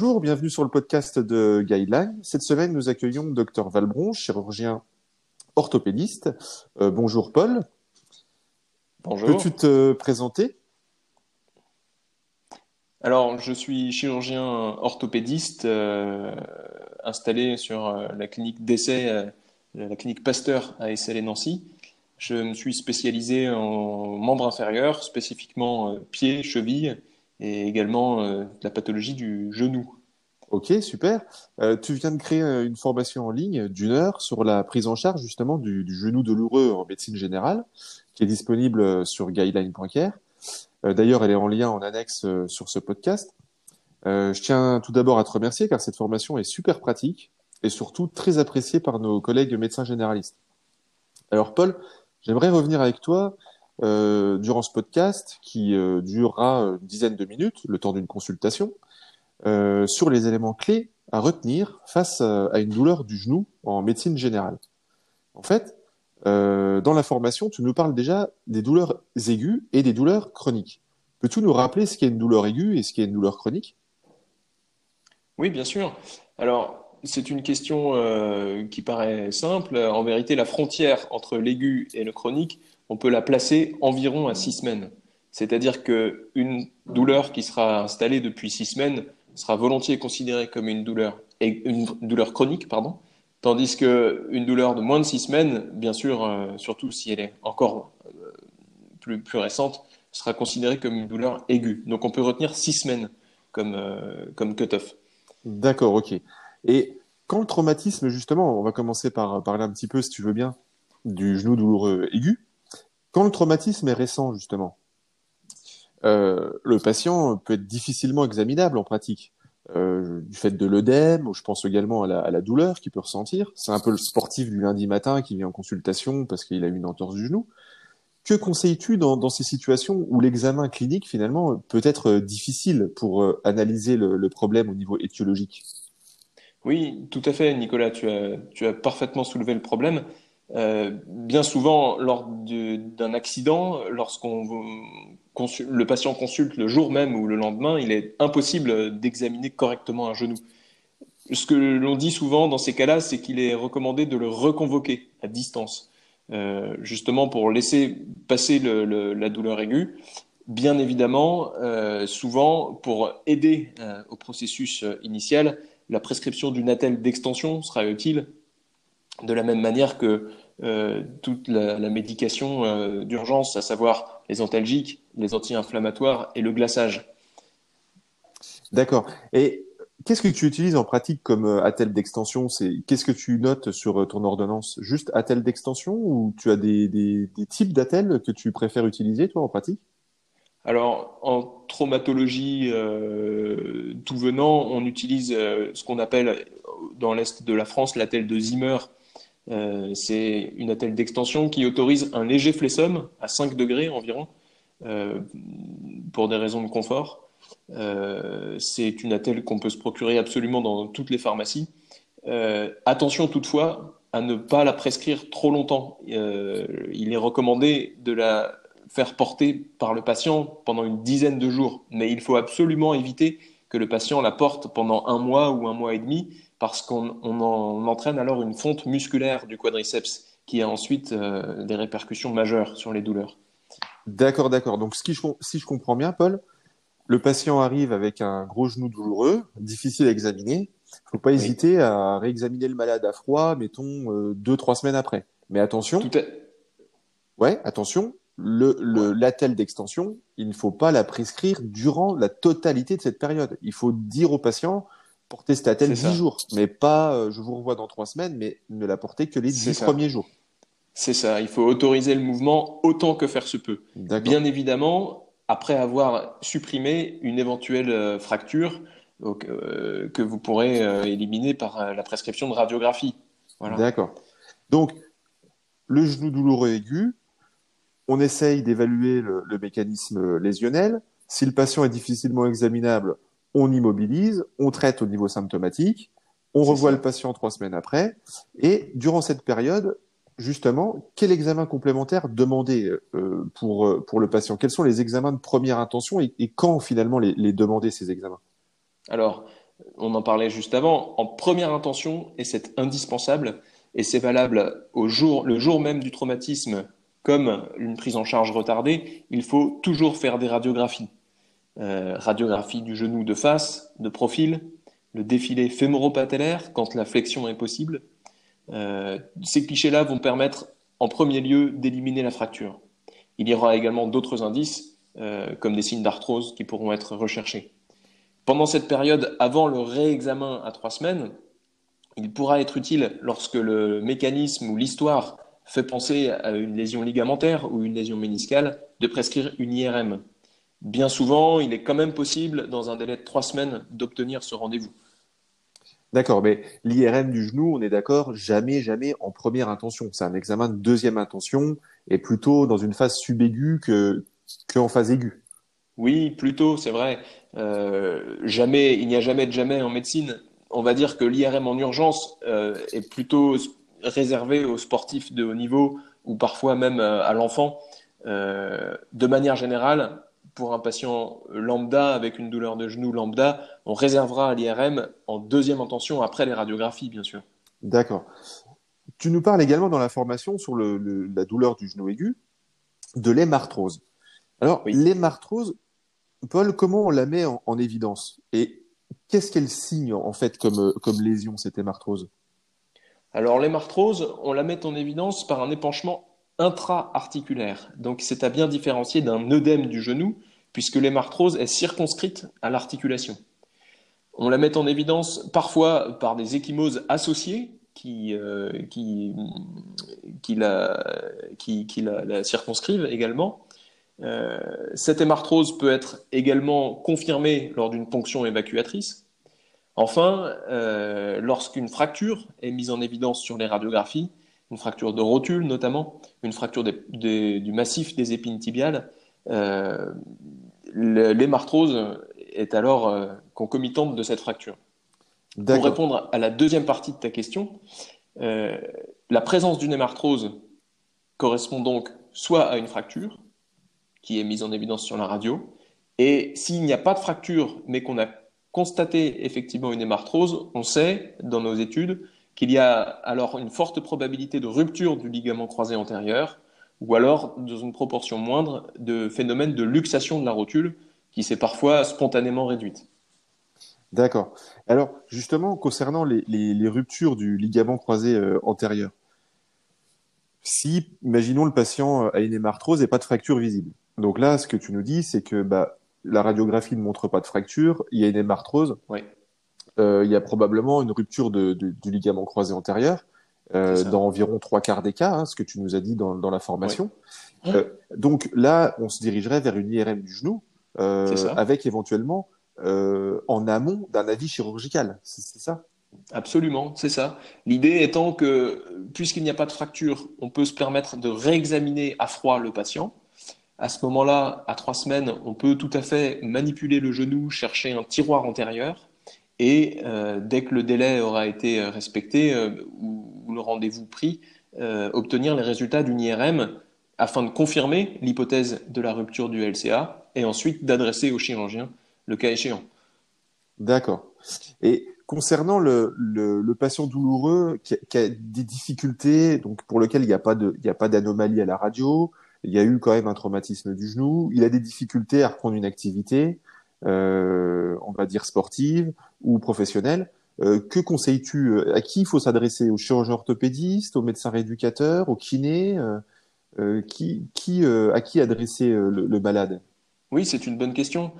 Bonjour, bienvenue sur le podcast de Guideline. Cette semaine, nous accueillons Dr Valbron, chirurgien orthopédiste. Euh, bonjour Paul. Bonjour. Peux-tu te présenter? Alors, je suis chirurgien orthopédiste euh, installé sur euh, la clinique d'essai, la clinique Pasteur à Essel et Nancy. Je me suis spécialisé en membres inférieurs, spécifiquement pieds, chevilles et également euh, la pathologie du genou. Ok, super. Euh, tu viens de créer euh, une formation en ligne d'une heure sur la prise en charge justement du, genou douloureux en médecine générale, qui est disponible sur guideline.care. Euh, D'ailleurs, elle est en lien en annexe sur ce podcast. Je tiens tout d'abord à te remercier car cette formation est super pratique et surtout très appréciée par nos collègues médecins généralistes. Alors Paul, j'aimerais revenir avec toi euh, durant ce podcast qui euh, durera une dizaine de minutes, le temps d'une consultation, euh, sur les éléments clés à retenir face à, une douleur du genou en médecine générale. En fait, dans la formation, tu nous parles déjà des douleurs aiguës et des douleurs chroniques. Peux-tu nous rappeler ce qu'est une douleur aiguë et ce qu'est une douleur chronique? Oui, bien sûr. Alors, c'est une question qui paraît simple. En vérité, la frontière entre l'aigu et le chronique, on peut la placer environ à six semaines. C'est-à-dire qu'une douleur qui sera installée depuis six semaines sera volontiers considérée comme une douleur, une douleur chronique, pardon, tandis qu'une douleur de moins de six semaines, bien sûr, euh, surtout si elle est encore euh, plus, récente, sera considérée comme une douleur aiguë. Donc on peut retenir six semaines comme, euh, comme cut-off. D'accord, ok. Et quand le traumatisme, justement, on va commencer par parler un petit peu, si tu veux bien, du genou douloureux aigu. Quand le traumatisme est récent, justement, euh, le patient peut être difficilement examinable en pratique. Euh, du fait de l'œdème, je pense également à la, douleur qu'il peut ressentir. C'est un peu le sportif du lundi matin qui vient en consultation parce qu'il a une entorse du genou. Que conseilles-tu dans, ces situations où l'examen clinique, finalement, peut être difficile pour euh, analyser le, problème au niveau étiologique? Oui, tout à fait, Nicolas, tu as, tu as parfaitement soulevé le problème. Euh, bien souvent, lors d'un accident, lorsqu'on le patient consulte le jour même ou le lendemain, il est impossible d'examiner correctement un genou. Ce que l'on dit souvent dans ces cas-là, c'est qu'il est recommandé de le reconvoquer à distance, euh, justement pour laisser passer la douleur aiguë. Bien évidemment, euh, souvent, pour aider au processus initial, la prescription d'une attelle d'extension sera utile, de la même manière que euh, toute la, la médication euh, d'urgence, à savoir les antalgiques, les anti-inflammatoires et le glaçage. D'accord. Et qu'est-ce que tu utilises en pratique comme euh, attelle d'extension? C'est qu'est-ce que tu notes sur ton ordonnance? Juste attelle d'extension ou tu as des, des, des types d'attelles que tu préfères utiliser, toi, en pratique? Alors, en traumatologie euh, tout venant, on utilise euh, ce qu'on appelle dans l'est de la France l'attelle de Zimmer. Euh, c'est une attelle d'extension qui autorise un léger flessum à 5 degrés environ euh, pour des raisons de confort. Euh, c'est une attelle qu'on peut se procurer absolument dans toutes les pharmacies. Attention toutefois à ne pas la prescrire trop longtemps. Il est recommandé de la faire porter par le patient pendant une dizaine de jours, mais il faut absolument éviter que le patient la porte pendant un mois ou un mois et demi parce qu'on on en- on entraîne alors une fonte musculaire du quadriceps qui a ensuite euh, des répercussions majeures sur les douleurs. D'accord, d'accord. Donc, ce qui, je com- si je comprends bien, Paul, le patient arrive avec un gros genou douloureux, difficile à examiner. Faut pas Oui. hésiter à réexaminer le malade à froid, mettons, euh, deux, trois semaines après. Mais attention, Tout à... ouais, attention, le, le, l'attelle d'extension, il ne faut pas la prescrire durant la totalité de cette période. Il faut dire au patient, portez cette attelle C'est 10 ça. jours, mais pas, euh, je vous revois dans trois semaines, mais ne la portez que les C'est 10 ça. premiers jours. C'est ça, il faut autoriser le mouvement autant que faire se peut. Bien évidemment, après avoir supprimé une éventuelle euh, fracture donc, euh, que vous pourrez euh, éliminer par la prescription de radiographie. Voilà. D'accord. Donc, le genou douloureux aigu, on essaye d'évaluer le, le mécanisme lésionnel. Si le patient est difficilement examinable, on immobilise, on traite au niveau symptomatique, on revoit ça. le patient trois semaines après. Et durant cette période, justement, quel examen complémentaire demander euh, pour, euh, pour le patient? Quels sont les examens de première intention et, et quand finalement les, les demander, ces examens? Alors, on en parlait juste avant, en première intention, et c'est indispensable, et c'est valable au jour, le jour même du traumatisme comme une prise en charge retardée, il faut toujours faire des radiographies. Euh, radiographie du genou de face, de profil, le défilé fémoro-patellaire quand la flexion est possible. Euh, ces clichés-là vont permettre en premier lieu d'éliminer la fracture. Il y aura également d'autres indices, euh, comme des signes d'arthrose, qui pourront être recherchés. Pendant cette période, avant le réexamen à trois semaines, il pourra être utile lorsque le mécanisme ou l'histoire fait penser à une lésion ligamentaire ou une lésion méniscale de prescrire une IRM. Bien souvent, il est quand même possible, dans un délai de trois semaines, d'obtenir ce rendez-vous. D'accord, mais l'IRM du genou, on est d'accord, jamais, jamais en première intention. C'est un examen de deuxième intention et plutôt dans une phase subaiguë que qu'en phase aiguë. Oui, plutôt, c'est vrai. Euh, jamais, il n'y a jamais de jamais en médecine. On va dire que l'IRM en urgence euh, est plutôt réservé aux sportifs de haut niveau ou parfois même euh, à l'enfant. de manière générale, pour un patient lambda avec une douleur de genou lambda, on réservera l'IRM en deuxième intention après les radiographies, bien sûr. D'accord. Tu nous parles également dans la formation sur la douleur du genou aigu de l'hémarthrose. Alors, l'hémarthrose, Paul, comment on la met en, évidence? Et qu'est-ce qu'elle signe en fait comme, comme lésion, cette hémarthrose? Alors, l'hémarthrose, on la met en évidence par un épanchement intra-articulaire. Donc, c'est à bien différencier d'un œdème du genou, puisque l'hémarthrose est circonscrite à l'articulation. On la met en évidence parfois par des échymoses associées qui, euh, la, qui, circonscrivent également. Euh, cette hémarthrose peut être également confirmée lors d'une ponction évacuatrice. Enfin, euh, lorsqu'une fracture est mise en évidence sur les radiographies, une fracture de rotule notamment, une fracture du massif des épines tibiales, euh, l'hémarthrose est alors concomitante de cette fracture. Pour répondre à la deuxième partie de ta question, la présence d'une hémarthrose correspond donc soit à une fracture, qui est mise en évidence sur la radio. Et s'il n'y a pas de fracture, mais qu'on a constaté effectivement une hémarthrose, on sait dans nos études qu'il y a alors une forte probabilité de rupture du ligament croisé antérieur, ou alors, dans une proportion moindre, de phénomène de luxation de la rotule, qui s'est parfois spontanément réduite. D'accord. Alors, justement, concernant les, ruptures du ligament croisé euh, antérieur, si, imaginons, le patient a une hémarthrose et pas de fracture visible, donc là, ce que tu nous dis, c'est que bah, la radiographie ne montre pas de fracture, il y a une hémarthrose, euh, il y a probablement une rupture du ligament croisé antérieur, euh, dans environ trois quarts des cas, hein, ce que tu nous as dit dans, la formation. Euh, donc là, on se dirigerait vers une IRM du genou, avec éventuellement en amont d'un avis chirurgical. C'est ça? Absolument, c'est ça. L'idée étant que, puisqu'il n'y a pas de fracture, on peut se permettre de réexaminer à froid le patient à ce moment-là, à trois semaines, on peut tout à fait manipuler le genou, chercher un tiroir antérieur, et euh, dès que le délai aura été euh, respecté euh, ou, le rendez-vous pris, obtenir les résultats d'une IRM afin de confirmer l'hypothèse de la rupture du LCA et ensuite d'adresser au chirurgien le cas échéant. D'accord. Et concernant le, patient douloureux qui a, des difficultés, donc pour lequel il n'y a pas d'anomalie à la radio, il y a eu quand même un traumatisme du genou, il a des difficultés à reprendre une activité, on va dire sportive ou professionnelle. Euh, que conseilles-tu euh, À qui il faut s'adresser? Au chirurgien orthopédiste, au médecin rééducateur, au kiné qui, qui, À qui adresser le, malade? Oui, c'est une bonne question.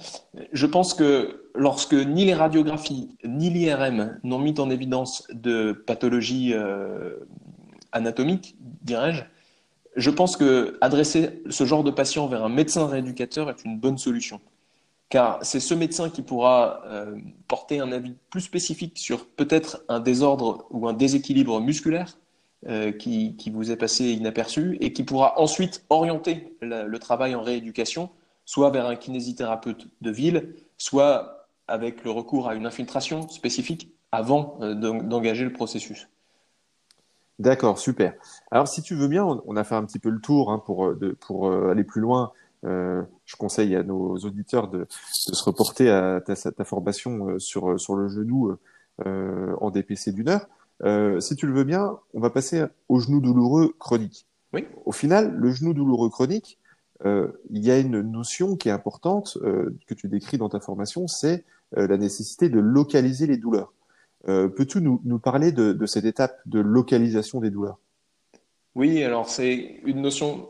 Je pense que lorsque ni les radiographies ni l'IRM n'ont mis en évidence de pathologie anatomique, dirais-je, je pense que adresser ce genre de patient vers un médecin rééducateur est une bonne solution. Car c'est ce médecin qui pourra euh, porter un avis plus spécifique sur peut-être un désordre ou un déséquilibre musculaire euh, qui, vous est passé inaperçu et qui pourra ensuite orienter le travail en rééducation, soit vers un kinésithérapeute de ville, soit avec le recours à une infiltration spécifique avant euh, d'engager le processus. D'accord, super. Alors, si tu veux bien, on, a fait un petit peu le tour hein, pour, aller plus loin je conseille à nos auditeurs de, de se reporter à ta, ta formation sur, sur le genou en DPC d'une heure. si tu le veux bien, on va passer au genou douloureux chronique. Oui. Au final, le genou douloureux chronique, euh, il y a une notion qui est importante euh, que tu décris dans ta formation, c'est euh, la nécessité de localiser les douleurs. Peux-tu nous, nous, parler de, de, cette étape de localisation des douleurs? Oui, alors c'est une notion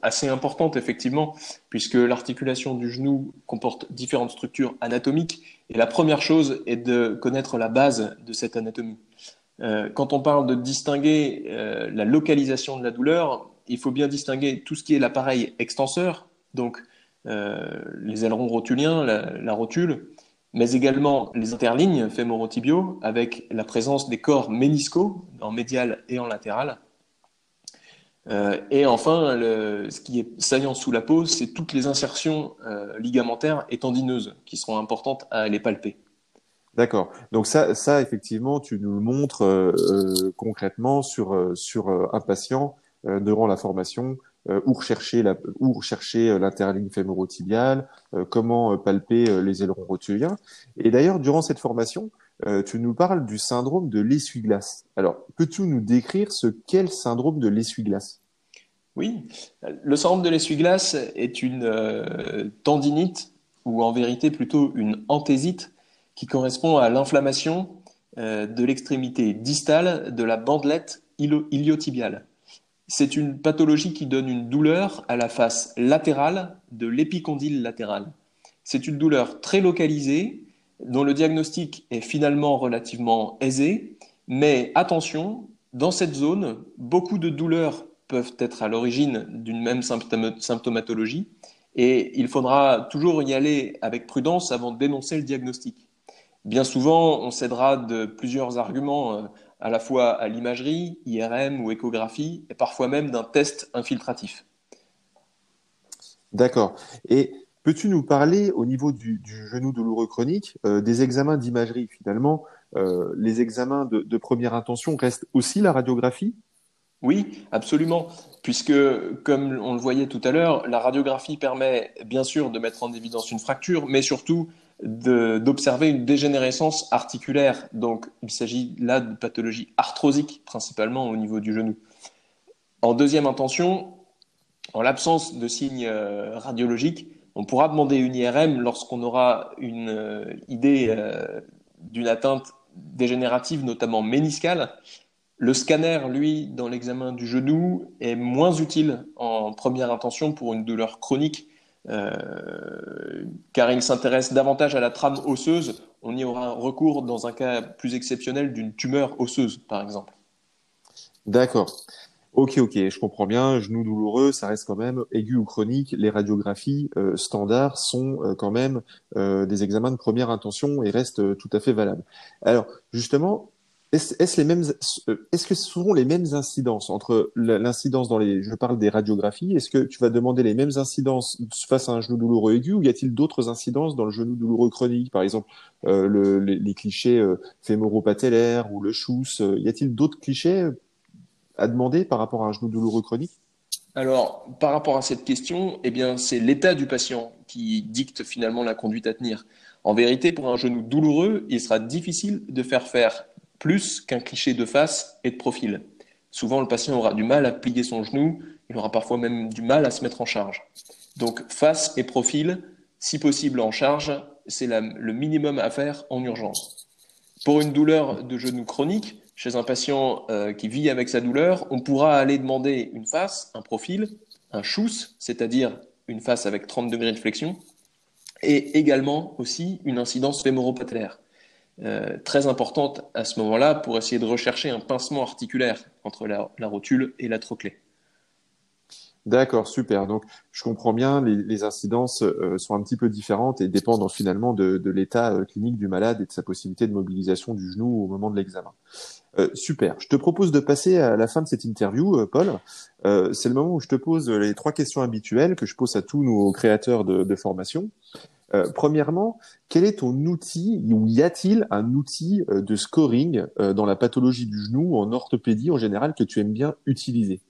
assez importante effectivement, puisque l'articulation du genou comporte différentes structures anatomiques, et la première chose est de connaître la base de cette anatomie. quand on parle de distinguer la localisation de la douleur, il faut bien distinguer tout ce qui est l'appareil extenseur, donc euh, les ailerons rotuliens, la, rotule, mais également les interlignes fémorotibiaux avec la présence des corps méniscaux en médial et en latéral. Euh, et enfin, ce qui est saillant sous la peau, c'est toutes les insertions euh, ligamentaires et tendineuses qui seront importantes à les palper. D'accord. Donc ça, ça effectivement, tu nous le montres concrètement sur sur un patient euh, durant la formation euh, où rechercher la, où rechercher euh, l'interligne fémorotibiale, comment palper les ailerons rotuliens. Et d'ailleurs, durant cette formation, tu nous parles du syndrome de l'essuie-glace. Alors, peux-tu nous décrire ce qu'est le syndrome de l'essuie-glace? Oui, le syndrome de l'essuie-glace est une tendinite, ou en vérité plutôt une anthésite, qui correspond à l'inflammation de l'extrémité distale de la bandelette iliotibiale. C'est une pathologie qui donne une douleur à la face latérale de l'épicondyle latéral. C'est une douleur très localisée dont le diagnostic est finalement relativement aisé, mais attention, dans cette zone, beaucoup de douleurs peuvent être à l'origine d'une même symptomatologie et il faudra toujours y aller avec prudence avant de dénoncer le diagnostic. Bien souvent, on cédera de plusieurs arguments euh, à la fois à l'imagerie, IRM ou échographie, et parfois même d'un test infiltratif. D'accord. Et peux-tu nous parler au niveau du, genou douloureux chronique euh, des examens d'imagerie Finalement, euh, les examens de, première intention restent aussi la radiographie? Oui, absolument. Puisque, comme on le voyait tout à l'heure, la radiographie permet bien sûr de mettre en évidence une fracture, mais surtout d'observer une dégénérescence articulaire. Donc, il s'agit là de pathologie arthrosique, principalement au niveau du genou. En deuxième intention, en l'absence de signes euh, radiologiques, on pourra demander une IRM lorsqu'on aura une euh, idée euh, d'une atteinte dégénérative, notamment méniscale. Le scanner, lui, dans l'examen du genou, est moins utile en première intention pour une douleur chronique euh, car il s'intéresse davantage à la trame osseuse. On y aura recours dans un cas plus exceptionnel d'une tumeur osseuse, par exemple. D'accord. Ok, ok, je comprends bien. Genou douloureux, ça reste quand même aigu ou chronique. Les radiographies euh, standards sont euh, quand même des examens de première intention et restent tout à fait valables. Alors, justement, est-ce les mêmes, euh, est-ce que ce seront les mêmes incidences entre l'incidence dans les, je parle des radiographies, est-ce que tu vas demander les mêmes incidences face à un genou douloureux aigu ou y a-t-il d'autres incidences dans le genou douloureux chronique, par exemple euh, le, les, clichés euh, fémoro-patellaires ou le chousse, y a-t-il d'autres clichés à demander par rapport à un genou douloureux chronique alors, par rapport à cette question, eh bien, c'est l'état du patient qui dicte finalement la conduite à tenir. En vérité, pour un genou douloureux, il sera difficile de faire faire plus qu'un cliché de face et de profil. Souvent, le patient aura du mal à plier son genou, il aura parfois même du mal à se mettre en charge. Donc, face et profil, si possible en charge, c'est le minimum à faire en urgence. Pour une douleur de genou chronique, chez un patient euh, qui vit avec sa douleur, on pourra aller demander une face, un profil, un chousse, c'est-à-dire une face avec 30 degrés de flexion, et également aussi une incidence fémoropatellaire. Euh, très importante à ce moment-là pour essayer de rechercher un pincement articulaire entre la, rotule et la trochlée. D'accord, super. Donc, je comprends bien, les, incidences euh, sont un petit peu différentes et dépendent finalement de, l'état euh, clinique du malade et de sa possibilité de mobilisation du genou au moment de l'examen. Super. Je te propose de passer à la fin de cette interview, Paul. C'est le moment où je te pose les trois questions habituelles que je pose à tous nos créateurs de, formation. Euh, premièrement, quel est ton outil ou y a-t-il un outil euh, de scoring euh, dans la pathologie du genou ou en orthopédie en général que tu aimes bien utiliser?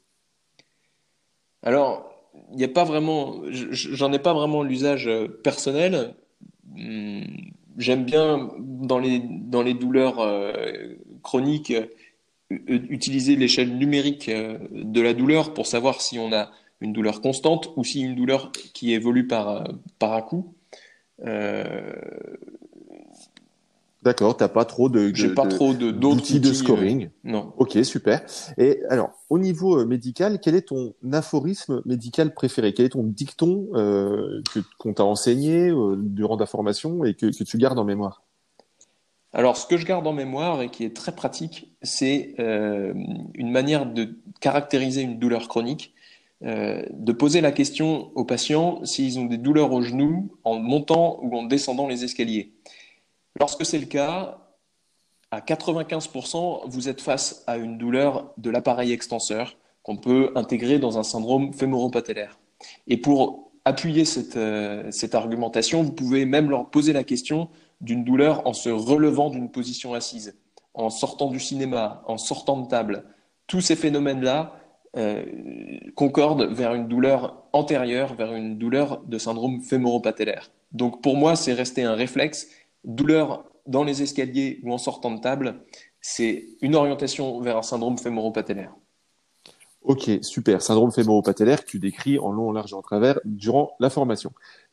Alors, il n'y a pas vraiment, j'en ai pas vraiment l'usage euh, personnel. Hmm, j'aime bien dans les, dans les douleurs euh, chroniques utiliser l'échelle numérique de la douleur pour savoir si on a une douleur constante ou si une douleur qui évolue par, par à coup. D'accord, t'as pas trop de, pas trop de d'outils de scoring. Euh, non. Ok, super. Et alors, au niveau euh, médical, quel est ton aphorisme médical préféré? Quel est ton dicton euh, que qu'on t'a enseigné euh, durant ta formation et que, que tu gardes en mémoire? Alors, ce que je garde en mémoire et qui est très pratique, c'est euh, une manière de caractériser une douleur chronique. de poser la question aux patients s'ils ont des douleurs au genou en montant ou en descendant les escaliers. Lorsque c'est le cas, à 95%, vous êtes face à une douleur de l'appareil extenseur qu'on peut intégrer dans un syndrome fémoro-patellaire. Et pour appuyer cette, euh, cette, argumentation, vous pouvez même leur poser la question d'une douleur en se relevant d'une position assise, en sortant du cinéma, en sortant de table. Tous ces phénomènes-là euh, concordent vers une douleur antérieure, vers une douleur de syndrome fémoro-patellaire. Donc pour moi, c'est resté un réflexe douleur dans les escaliers ou en sortant de table, c'est une orientation vers un syndrome fémoro-patellaire. Ok, super. Syndrome fémoro-patellaire que tu décris en long, en large et en travers durant la formation.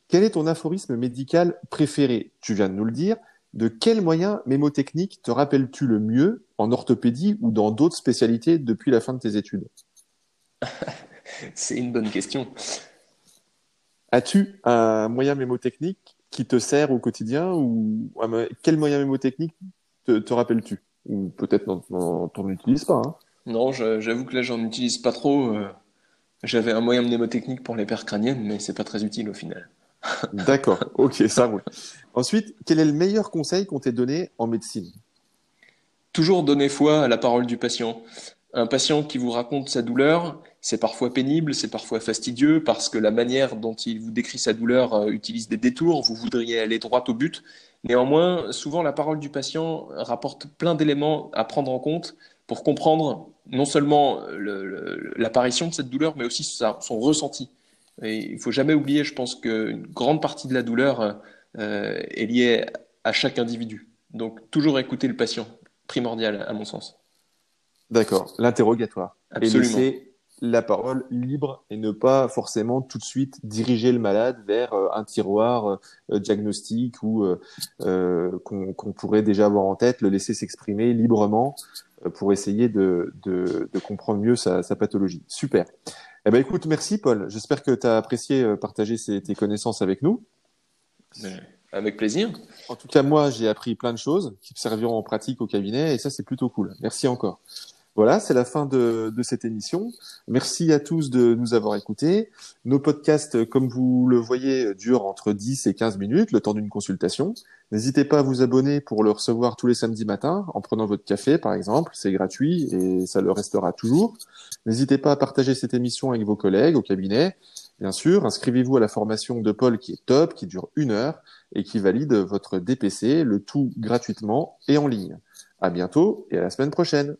Quel est ton aphorisme médical préféré? Tu viens de nous le dire. De quel moyen mémotechnique te rappelles-tu le mieux? En orthopédie ou dans d'autres spécialités depuis la fin de tes études? C'est une bonne question. As-tu un moyen mémotechnique qui te sert au quotidien ou quel moyen mémotechnique te, te rappelles-tu? Ou peut-être t'en utilises pas. Hein non, j'avoue que là j'en utilise pas trop. Euh, j'avais un moyen mnémotechnique pour les paires crâniennes, mais c'est pas très utile au final. D'accord, ok, ça roule. Ensuite, quel est le meilleur conseil qu'on t'ait donné en médecine? Toujours donner foi à la parole du patient. Un patient qui vous raconte sa douleur, c'est parfois pénible, c'est parfois fastidieux parce que la manière dont il vous décrit sa douleur euh, utilise des détours, vous voudriez aller droit au but. Néanmoins, souvent la parole du patient rapporte plein d'éléments à prendre en compte pour comprendre non seulement l'apparition de cette douleur, mais aussi son ressenti. Et il ne faut jamais oublier, je pense qu'une grande partie de la douleur euh, est liée à chaque individu. Donc toujours écouter le patient, primordial à mon sens. D'accord, l'interrogatoire. Absolument la parole libre et ne pas forcément tout de suite diriger le malade vers euh, un tiroir euh, diagnostique ou euh, qu'on pourrait déjà avoir en tête, le laisser s'exprimer librement pour essayer de, de, de comprendre mieux sa, sa, pathologie. Super. Eh ben écoute, merci Paul. J'espère que tu as apprécié partager ces, tes connaissances avec nous. Avec plaisir. En tout cas, moi, j'ai appris plein de choses qui me serviront en pratique au cabinet et ça, c'est plutôt cool. Merci encore. Voilà, c'est la fin de, cette émission. Merci à tous de nous avoir écoutés. Nos podcasts, comme vous le voyez, durent entre 10 et 15 minutes, le temps d'une consultation. N'hésitez pas à vous abonner pour le recevoir tous les samedis matins, en prenant votre café, par exemple. C'est gratuit et ça le restera toujours. N'hésitez pas à partager cette émission avec vos collègues au cabinet. Bien sûr, inscrivez-vous à la formation de Paul qui est top, qui dure une heure et qui valide votre DPC, le tout gratuitement et en ligne. À bientôt et à la semaine prochaine.